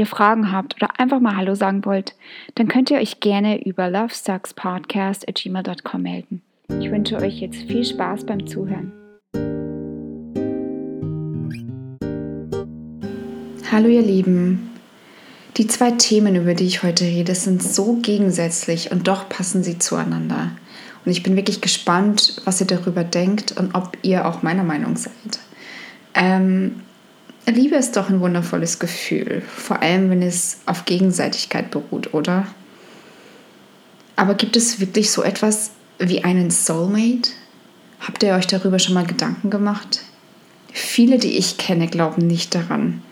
ihr Fragen habt oder einfach mal Hallo sagen wollt, dann könnt ihr euch gerne über lovesuckspodcast.gmail.com melden. Ich wünsche euch jetzt viel Spaß beim Zuhören. Hallo ihr Lieben. Die zwei Themen, über die ich heute rede, sind so gegensätzlich und doch passen sie zueinander. Und ich bin wirklich gespannt, was ihr darüber denkt und ob ihr auch meiner Meinung seid. Ähm, Liebe ist doch ein wundervolles Gefühl, vor allem wenn es auf Gegenseitigkeit beruht, oder? Aber gibt es wirklich so etwas wie einen Soulmate? Habt ihr euch darüber schon mal Gedanken gemacht? Viele, die ich kenne, glauben nicht daran.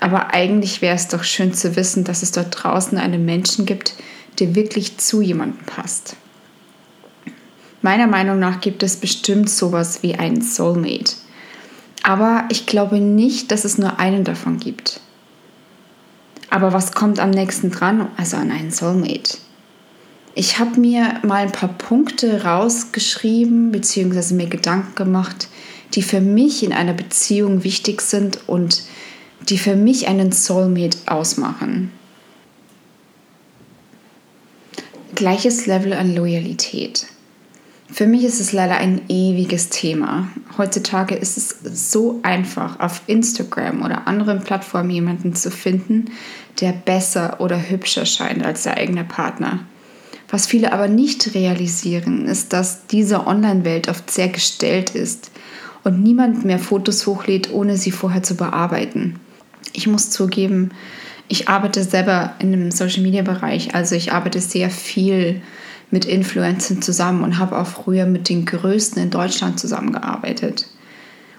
Aber eigentlich wäre es doch schön zu wissen, dass es dort draußen einen Menschen gibt, der wirklich zu jemandem passt. Meiner Meinung nach gibt es bestimmt sowas wie einen Soulmate. Aber ich glaube nicht, dass es nur einen davon gibt. Aber was kommt am nächsten dran, also an einen Soulmate? Ich habe mir mal ein paar Punkte rausgeschrieben, beziehungsweise mir Gedanken gemacht, die für mich in einer Beziehung wichtig sind und die für mich einen Soulmate ausmachen. Gleiches Level an Loyalität. Für mich ist es leider ein ewiges Thema. Heutzutage ist es so einfach, auf Instagram oder anderen Plattformen jemanden zu finden, der besser oder hübscher scheint als der eigene Partner. Was viele aber nicht realisieren, ist, dass diese Online-Welt oft sehr gestellt ist und niemand mehr Fotos hochlädt, ohne sie vorher zu bearbeiten. Ich muss zugeben, ich arbeite selber in dem Social-Media-Bereich, also ich arbeite sehr viel mit Influencern zusammen und habe auch früher mit den Größten in Deutschland zusammengearbeitet.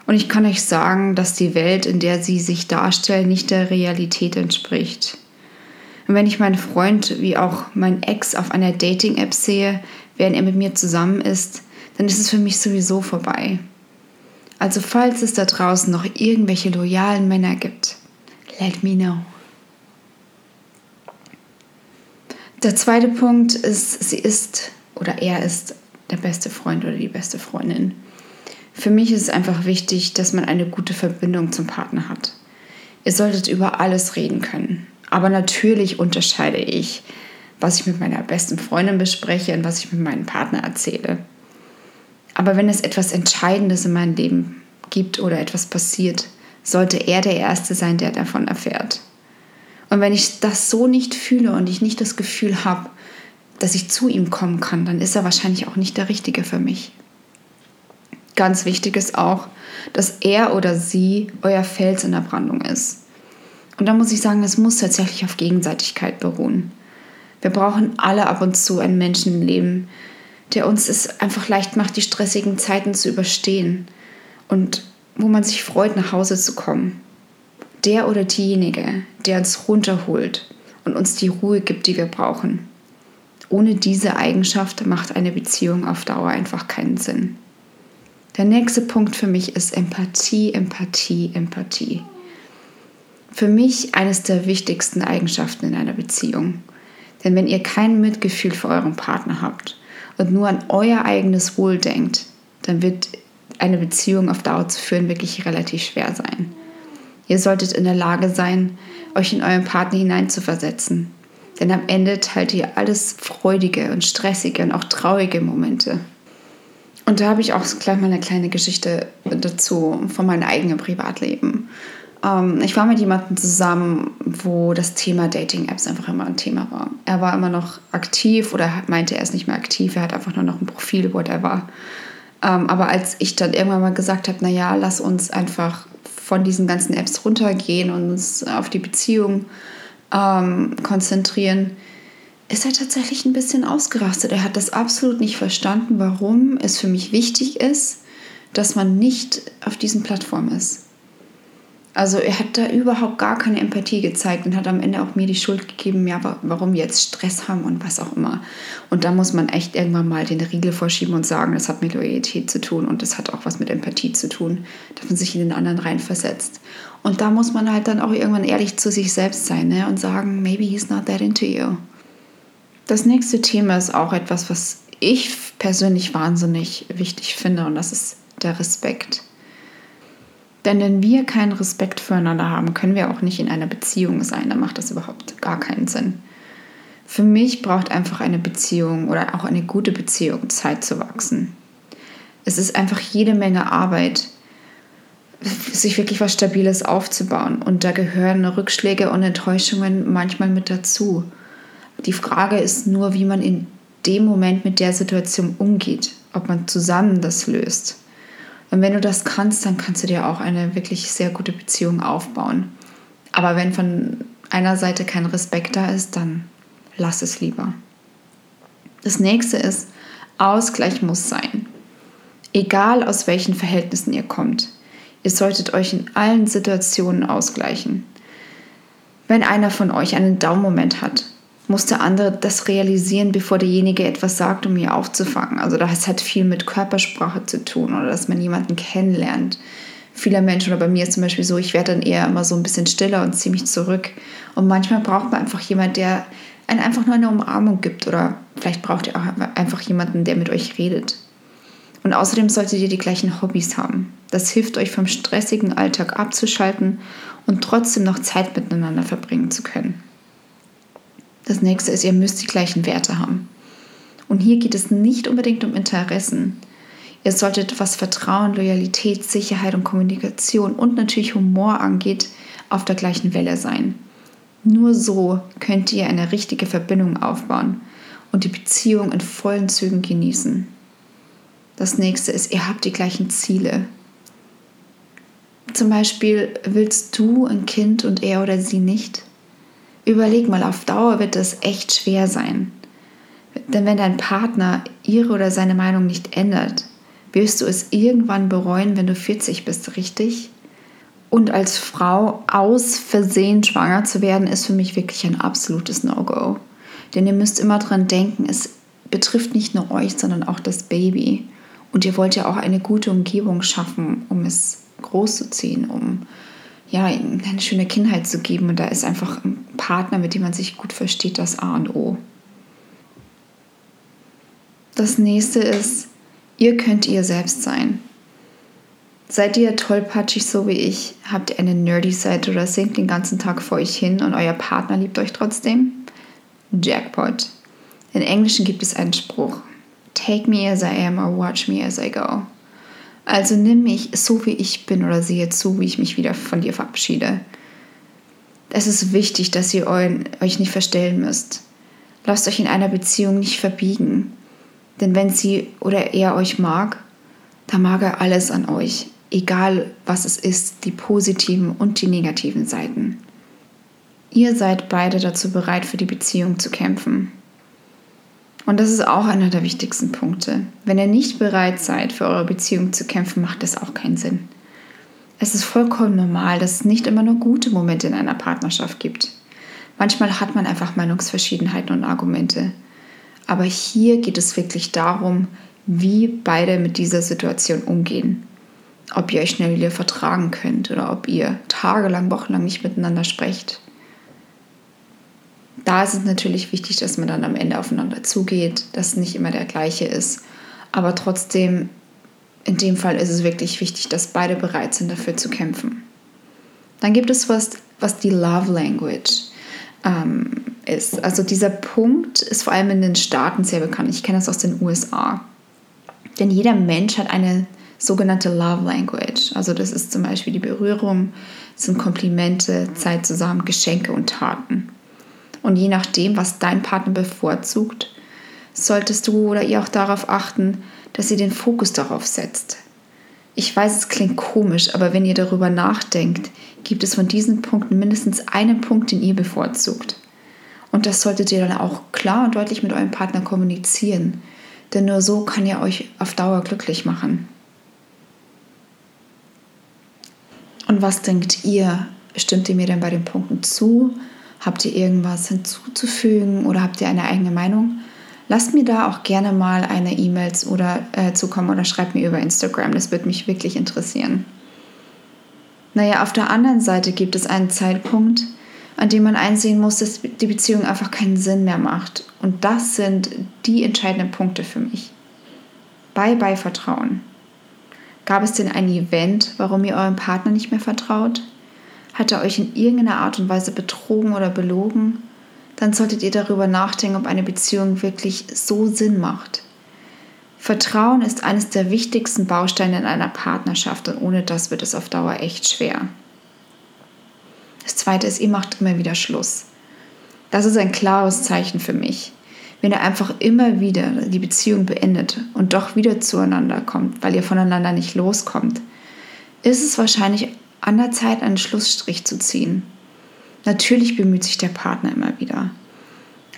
Und ich kann euch sagen, dass die Welt, in der sie sich darstellen, nicht der Realität entspricht. Und wenn ich meinen Freund wie auch mein Ex auf einer Dating-App sehe, während er mit mir zusammen ist, dann ist es für mich sowieso vorbei. Also falls es da draußen noch irgendwelche loyalen Männer gibt, let me know. Der zweite Punkt ist, sie ist oder er ist der beste Freund oder die beste Freundin. Für mich ist es einfach wichtig, dass man eine gute Verbindung zum Partner hat. Ihr solltet über alles reden können. Aber natürlich unterscheide ich, was ich mit meiner besten Freundin bespreche und was ich mit meinem Partner erzähle. Aber wenn es etwas Entscheidendes in meinem Leben gibt oder etwas passiert, sollte er der Erste sein, der davon erfährt. Und wenn ich das so nicht fühle und ich nicht das Gefühl habe, dass ich zu ihm kommen kann, dann ist er wahrscheinlich auch nicht der Richtige für mich. Ganz wichtig ist auch, dass er oder sie euer Fels in der Brandung ist. Und da muss ich sagen, es muss tatsächlich auf Gegenseitigkeit beruhen. Wir brauchen alle ab und zu einen Menschen im Leben, der uns es einfach leicht macht, die stressigen Zeiten zu überstehen und wo man sich freut, nach Hause zu kommen der oder diejenige, der uns runterholt und uns die Ruhe gibt, die wir brauchen. Ohne diese Eigenschaft macht eine Beziehung auf Dauer einfach keinen Sinn. Der nächste Punkt für mich ist Empathie, Empathie, Empathie. Für mich eines der wichtigsten Eigenschaften in einer Beziehung. Denn wenn ihr kein Mitgefühl für euren Partner habt und nur an euer eigenes Wohl denkt, dann wird eine Beziehung auf Dauer zu führen wirklich relativ schwer sein. Ihr solltet in der Lage sein, euch in euren Partner hineinzuversetzen. Denn am Ende teilt ihr alles freudige und stressige und auch traurige Momente. Und da habe ich auch gleich mal eine kleine Geschichte dazu von meinem eigenen Privatleben. Ähm, ich war mit jemandem zusammen, wo das Thema Dating-Apps einfach immer ein Thema war. Er war immer noch aktiv oder meinte, er ist nicht mehr aktiv, er hat einfach nur noch ein Profil, whatever. Ähm, aber als ich dann irgendwann mal gesagt habe, naja, lass uns einfach von diesen ganzen Apps runtergehen und uns auf die Beziehung ähm, konzentrieren, ist er tatsächlich ein bisschen ausgerastet. Er hat das absolut nicht verstanden, warum es für mich wichtig ist, dass man nicht auf diesen Plattformen ist. Also er hat da überhaupt gar keine Empathie gezeigt und hat am Ende auch mir die Schuld gegeben, ja, warum jetzt Stress haben und was auch immer. Und da muss man echt irgendwann mal den Riegel vorschieben und sagen, das hat mit Loyalität zu tun und das hat auch was mit Empathie zu tun, dass man sich in den anderen reinversetzt. Und da muss man halt dann auch irgendwann ehrlich zu sich selbst sein ne? und sagen, maybe he's not that into you. Das nächste Thema ist auch etwas, was ich persönlich wahnsinnig wichtig finde und das ist der Respekt. Denn wenn wir keinen Respekt füreinander haben, können wir auch nicht in einer Beziehung sein. Da macht das überhaupt gar keinen Sinn. Für mich braucht einfach eine Beziehung oder auch eine gute Beziehung Zeit zu wachsen. Es ist einfach jede Menge Arbeit, sich wirklich was Stabiles aufzubauen. Und da gehören Rückschläge und Enttäuschungen manchmal mit dazu. Die Frage ist nur, wie man in dem Moment mit der Situation umgeht, ob man zusammen das löst. Und wenn du das kannst, dann kannst du dir auch eine wirklich sehr gute Beziehung aufbauen. Aber wenn von einer Seite kein Respekt da ist, dann lass es lieber. Das nächste ist, Ausgleich muss sein. Egal aus welchen Verhältnissen ihr kommt. Ihr solltet euch in allen Situationen ausgleichen. Wenn einer von euch einen Down-Moment hat, muss der andere das realisieren, bevor derjenige etwas sagt, um ihn aufzufangen. Also das hat viel mit Körpersprache zu tun oder dass man jemanden kennenlernt. Viele Menschen, oder bei mir ist zum Beispiel so, ich werde dann eher immer so ein bisschen stiller und ziehe mich zurück. Und manchmal braucht man einfach jemanden, der einen einfach nur eine Umarmung gibt oder vielleicht braucht ihr auch einfach jemanden, der mit euch redet. Und außerdem solltet ihr die gleichen Hobbys haben. Das hilft euch vom stressigen Alltag abzuschalten und trotzdem noch Zeit miteinander verbringen zu können. Das nächste ist, ihr müsst die gleichen Werte haben. Und hier geht es nicht unbedingt um Interessen. Ihr solltet, was Vertrauen, Loyalität, Sicherheit und Kommunikation und natürlich Humor angeht, auf der gleichen Welle sein. Nur so könnt ihr eine richtige Verbindung aufbauen und die Beziehung in vollen Zügen genießen. Das nächste ist, ihr habt die gleichen Ziele. Zum Beispiel willst du ein Kind und er oder sie nicht? Überleg mal, auf Dauer wird das echt schwer sein. Denn wenn dein Partner ihre oder seine Meinung nicht ändert, wirst du es irgendwann bereuen, wenn du 40 bist, richtig? Und als Frau aus Versehen schwanger zu werden, ist für mich wirklich ein absolutes No-Go. Denn ihr müsst immer dran denken, es betrifft nicht nur euch, sondern auch das Baby. Und ihr wollt ja auch eine gute Umgebung schaffen, um es großzuziehen, um ja, eine schöne Kindheit zu geben. Und da ist einfach ein Partner, mit dem man sich gut versteht, das A und O. Das nächste ist, ihr könnt ihr selbst sein. Seid ihr tollpatschig so wie ich? Habt ihr eine nerdy Seite oder singt den ganzen Tag vor euch hin und euer Partner liebt euch trotzdem? Jackpot. In Englischen gibt es einen Spruch. Take me as I am or watch me as I go. Also nimm mich so, wie ich bin oder sehe zu, wie ich mich wieder von dir verabschiede. Es ist wichtig, dass ihr euch nicht verstellen müsst. Lasst euch in einer Beziehung nicht verbiegen. Denn wenn sie oder er euch mag, dann mag er alles an euch. Egal was es ist, die positiven und die negativen Seiten. Ihr seid beide dazu bereit, für die Beziehung zu kämpfen. Und das ist auch einer der wichtigsten Punkte. Wenn ihr nicht bereit seid, für eure Beziehung zu kämpfen, macht das auch keinen Sinn. Es ist vollkommen normal, dass es nicht immer nur gute Momente in einer Partnerschaft gibt. Manchmal hat man einfach Meinungsverschiedenheiten und Argumente. Aber hier geht es wirklich darum, wie beide mit dieser Situation umgehen. Ob ihr euch schnell wieder vertragen könnt oder ob ihr tagelang, wochenlang nicht miteinander sprecht da ist es natürlich wichtig, dass man dann am Ende aufeinander zugeht, dass nicht immer der gleiche ist. Aber trotzdem, in dem Fall ist es wirklich wichtig, dass beide bereit sind, dafür zu kämpfen. Dann gibt es was, was die Love Language ähm, ist. Also dieser Punkt ist vor allem in den Staaten sehr bekannt. Ich kenne das aus den USA. Denn jeder Mensch hat eine sogenannte Love Language. Also das ist zum Beispiel die Berührung, sind Komplimente, Zeit zusammen, Geschenke und Taten. Und je nachdem, was dein Partner bevorzugt, solltest du oder ihr auch darauf achten, dass ihr den Fokus darauf setzt. Ich weiß, es klingt komisch, aber wenn ihr darüber nachdenkt, gibt es von diesen Punkten mindestens einen Punkt, den ihr bevorzugt. Und das solltet ihr dann auch klar und deutlich mit eurem Partner kommunizieren, denn nur so kann er euch auf Dauer glücklich machen. Und was denkt ihr? Stimmt ihr mir denn bei den Punkten zu? Habt ihr irgendwas hinzuzufügen oder habt ihr eine eigene Meinung? Lasst mir da auch gerne mal eine E-Mail oder äh, zukommen oder schreibt mir über Instagram. Das würde mich wirklich interessieren. Naja, auf der anderen Seite gibt es einen Zeitpunkt, an dem man einsehen muss, dass die Beziehung einfach keinen Sinn mehr macht. Und das sind die entscheidenden Punkte für mich. Bye bye Vertrauen. Gab es denn ein Event, warum ihr eurem Partner nicht mehr vertraut? Hat er euch in irgendeiner Art und Weise betrogen oder belogen? Dann solltet ihr darüber nachdenken, ob eine Beziehung wirklich so Sinn macht. Vertrauen ist eines der wichtigsten Bausteine in einer Partnerschaft und ohne das wird es auf Dauer echt schwer. Das zweite ist, ihr macht immer wieder Schluss. Das ist ein klares Zeichen für mich. Wenn ihr einfach immer wieder die Beziehung beendet und doch wieder zueinander kommt, weil ihr voneinander nicht loskommt, ist es wahrscheinlich an der Zeit, einen Schlussstrich zu ziehen. Natürlich bemüht sich der Partner immer wieder.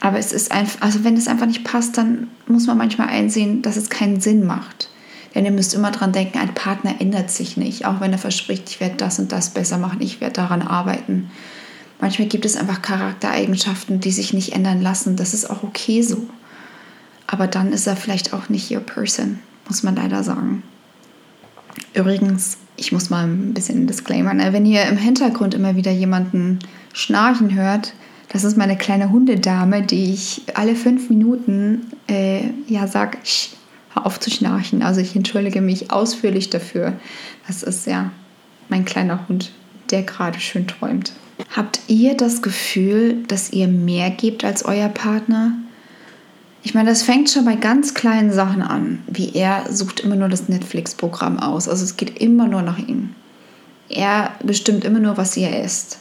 Aber es ist einfach, also wenn es einfach nicht passt, dann muss man manchmal einsehen, dass es keinen Sinn macht. Denn ihr müsst immer dran denken, ein Partner ändert sich nicht. Auch wenn er verspricht, ich werde das und das besser machen, ich werde daran arbeiten. Manchmal gibt es einfach Charaktereigenschaften, die sich nicht ändern lassen. Das ist auch okay so. Aber dann ist er vielleicht auch nicht your person, muss man leider sagen. Übrigens, ich muss mal ein bisschen Disclaimer. Ne? Wenn ihr im Hintergrund immer wieder jemanden schnarchen hört, das ist meine kleine Hundedame, die ich alle fünf Minuten äh, ja sag, hör auf zu schnarchen. Also ich entschuldige mich ausführlich dafür. Das ist ja mein kleiner Hund, der gerade schön träumt. Habt ihr das Gefühl, dass ihr mehr gebt als euer Partner? Ich meine, das fängt schon bei ganz kleinen Sachen an, wie er sucht immer nur das Netflix-Programm aus. Also es geht immer nur nach ihm. Er bestimmt immer nur, was ihr esst.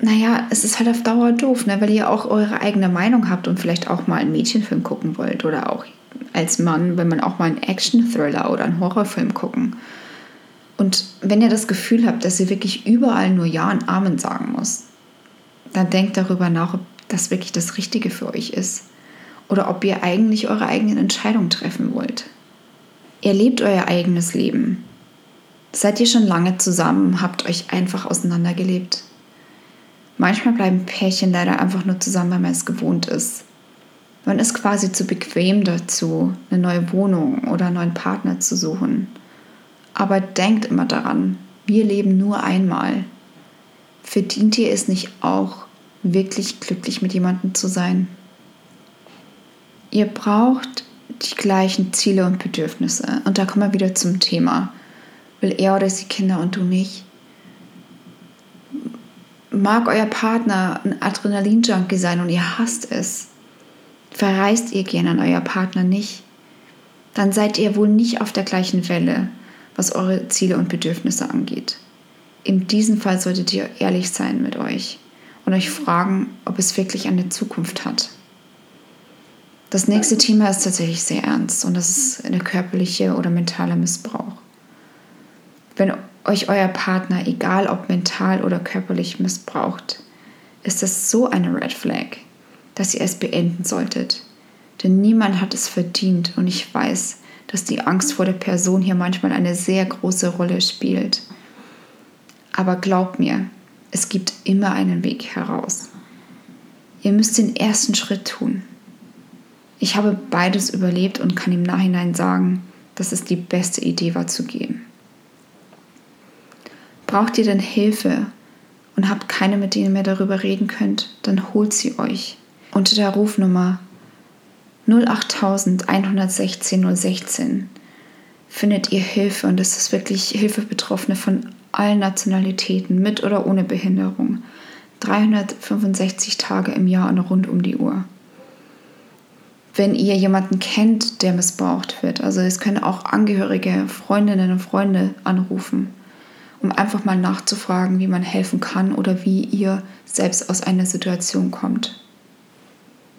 Naja, es ist halt auf Dauer doof, ne? weil ihr auch eure eigene Meinung habt und vielleicht auch mal einen Mädchenfilm gucken wollt oder auch als Mann, wenn man auch mal einen Action-Thriller oder einen Horrorfilm gucken. Und wenn ihr das Gefühl habt, dass ihr wirklich überall nur Ja und Amen sagen muss, dann denkt darüber nach, ob das wirklich das Richtige für euch ist oder ob ihr eigentlich eure eigenen Entscheidungen treffen wollt. Ihr lebt euer eigenes Leben. Seid ihr schon lange zusammen, habt euch einfach auseinandergelebt. Manchmal bleiben Pärchen leider einfach nur zusammen, weil man es gewohnt ist. Man ist quasi zu bequem dazu, eine neue Wohnung oder einen neuen Partner zu suchen. Aber denkt immer daran, wir leben nur einmal. Verdient ihr es nicht auch, wirklich glücklich mit jemandem zu sein. Ihr braucht die gleichen Ziele und Bedürfnisse. Und da kommen wir wieder zum Thema. Will er oder sie Kinder und du nicht? Mag euer Partner ein Adrenalin-Junkie sein und ihr hasst es? Verreist ihr gerne an euer Partner nicht? Dann seid ihr wohl nicht auf der gleichen Welle, was eure Ziele und Bedürfnisse angeht. In diesem Fall solltet ihr ehrlich sein mit euch und euch fragen, ob es wirklich eine Zukunft hat. Das nächste Thema ist tatsächlich sehr ernst und das ist der körperliche oder mentale Missbrauch. Wenn euch euer Partner, egal ob mental oder körperlich, missbraucht, ist das so eine Red Flag, dass ihr es beenden solltet. Denn niemand hat es verdient und ich weiß, dass die Angst vor der Person hier manchmal eine sehr große Rolle spielt. Aber glaubt mir, es gibt immer einen Weg heraus. Ihr müsst den ersten Schritt tun. Ich habe beides überlebt und kann im Nachhinein sagen, dass es die beste Idee war zu gehen. Braucht ihr denn Hilfe und habt keine, mit denen ihr mehr darüber reden könnt, dann holt sie euch unter der Rufnummer 08000 116 016 findet ihr Hilfe und es ist wirklich Hilfebetroffene von allen Nationalitäten, mit oder ohne Behinderung. 365 Tage im Jahr und rund um die Uhr. Wenn ihr jemanden kennt, der missbraucht wird, also es können auch Angehörige, Freundinnen und Freunde anrufen, um einfach mal nachzufragen, wie man helfen kann oder wie ihr selbst aus einer Situation kommt.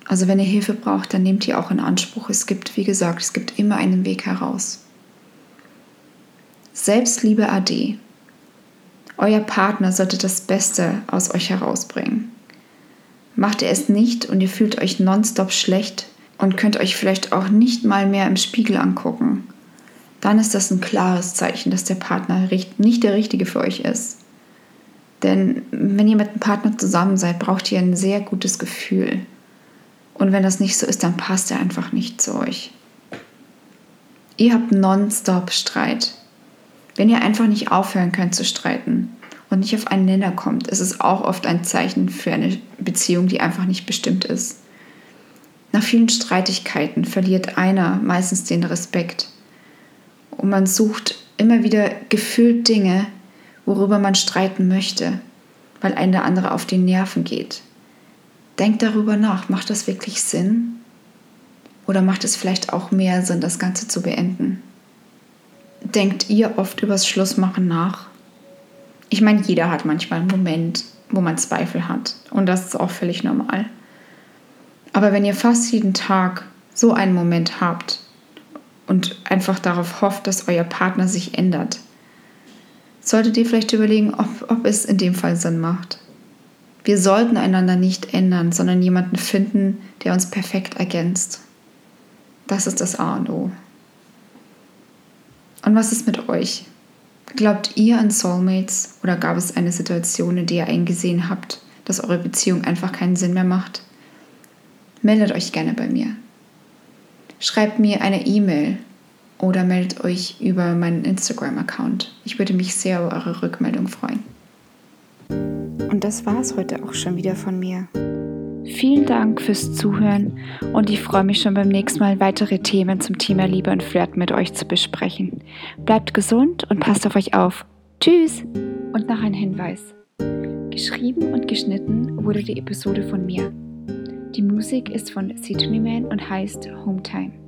Also wenn ihr Hilfe braucht, dann nehmt ihr auch in Anspruch. Es gibt, wie gesagt, es gibt immer einen Weg heraus. Selbstliebe AD. Euer Partner sollte das Beste aus euch herausbringen. Macht er es nicht und ihr fühlt euch nonstop schlecht und könnt euch vielleicht auch nicht mal mehr im Spiegel angucken, dann ist das ein klares Zeichen, dass der Partner nicht der richtige für euch ist. Denn wenn ihr mit einem Partner zusammen seid, braucht ihr ein sehr gutes Gefühl. Und wenn das nicht so ist, dann passt er einfach nicht zu euch. Ihr habt nonstop Streit. Wenn ihr einfach nicht aufhören könnt zu streiten und nicht auf einen Nenner kommt, ist es auch oft ein Zeichen für eine Beziehung, die einfach nicht bestimmt ist. Nach vielen Streitigkeiten verliert einer meistens den Respekt. Und man sucht immer wieder gefühlt Dinge, worüber man streiten möchte, weil ein der andere auf die Nerven geht. Denkt darüber nach, macht das wirklich Sinn? Oder macht es vielleicht auch mehr Sinn, das Ganze zu beenden? Denkt ihr oft übers Schlussmachen nach? Ich meine, jeder hat manchmal einen Moment, wo man Zweifel hat. Und das ist auch völlig normal. Aber wenn ihr fast jeden Tag so einen Moment habt und einfach darauf hofft, dass euer Partner sich ändert, solltet ihr vielleicht überlegen, ob, ob es in dem Fall Sinn macht. Wir sollten einander nicht ändern, sondern jemanden finden, der uns perfekt ergänzt. Das ist das A und O. Und was ist mit euch? Glaubt ihr an Soulmates oder gab es eine Situation, in der ihr eingesehen habt, dass eure Beziehung einfach keinen Sinn mehr macht? Meldet euch gerne bei mir. Schreibt mir eine E-Mail oder meldet euch über meinen Instagram-Account. Ich würde mich sehr über eure Rückmeldung freuen. Und das war es heute auch schon wieder von mir. Vielen Dank fürs Zuhören und ich freue mich schon beim nächsten Mal weitere Themen zum Thema Liebe und Flirt mit euch zu besprechen. Bleibt gesund und passt auf euch auf. Tschüss! Und noch ein Hinweis. Geschrieben und geschnitten wurde die Episode von mir. Die Musik ist von Sidney Man und heißt Hometime.